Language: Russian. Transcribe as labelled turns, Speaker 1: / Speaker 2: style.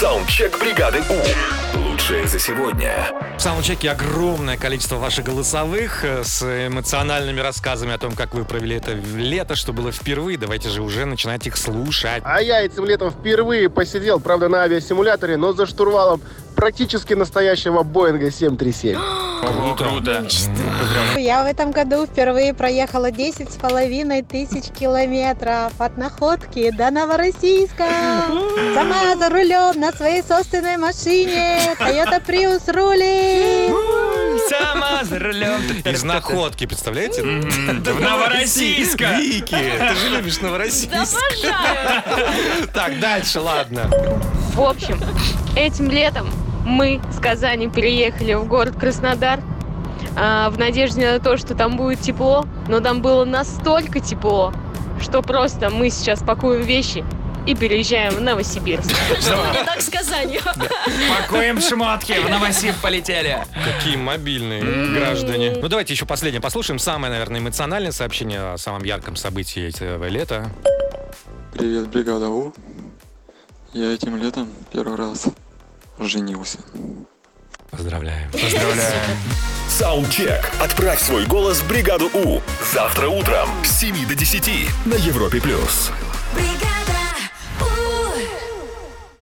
Speaker 1: Саундчек бригады У. Лучшее за сегодня.
Speaker 2: В саундчеке огромное количество ваших голосовых э, с эмоциональными рассказами о том, как вы провели это лето, что было впервые. Давайте же уже начинать их слушать.
Speaker 3: А я этим летом впервые посидел, правда, на авиасимуляторе, но за штурвалом практически настоящего Боинга 737.
Speaker 2: Круто.
Speaker 4: Я в этом году впервые проехала 10 с половиной тысяч километров от Находки до Новороссийска. Сама за рулем на своей собственной машине. Toyota Prius рулит.
Speaker 5: Сама за рулем.
Speaker 2: Из находки, представляете?
Speaker 5: В Новороссийска.
Speaker 2: Вики, ты же любишь Новороссийск. Так, дальше, ладно.
Speaker 6: В общем, этим летом мы с Казани переехали в город Краснодар а, в надежде на то, что там будет тепло, но там было настолько тепло, что просто мы сейчас пакуем вещи и переезжаем в Новосибирск.
Speaker 7: Не так с Казанью.
Speaker 5: Пакуем шмотки, в Новосиб полетели.
Speaker 2: Какие мобильные граждане. Ну, давайте еще последнее послушаем. Самое, наверное, эмоциональное сообщение о самом ярком событии этого лета.
Speaker 8: Привет, бригада У. Я этим летом первый раз женился.
Speaker 2: Поздравляем.
Speaker 1: Саундчек. Отправь свой голос в бригаду У. Завтра утром с 7 до 10 на Европе+. плюс.
Speaker 7: Бригада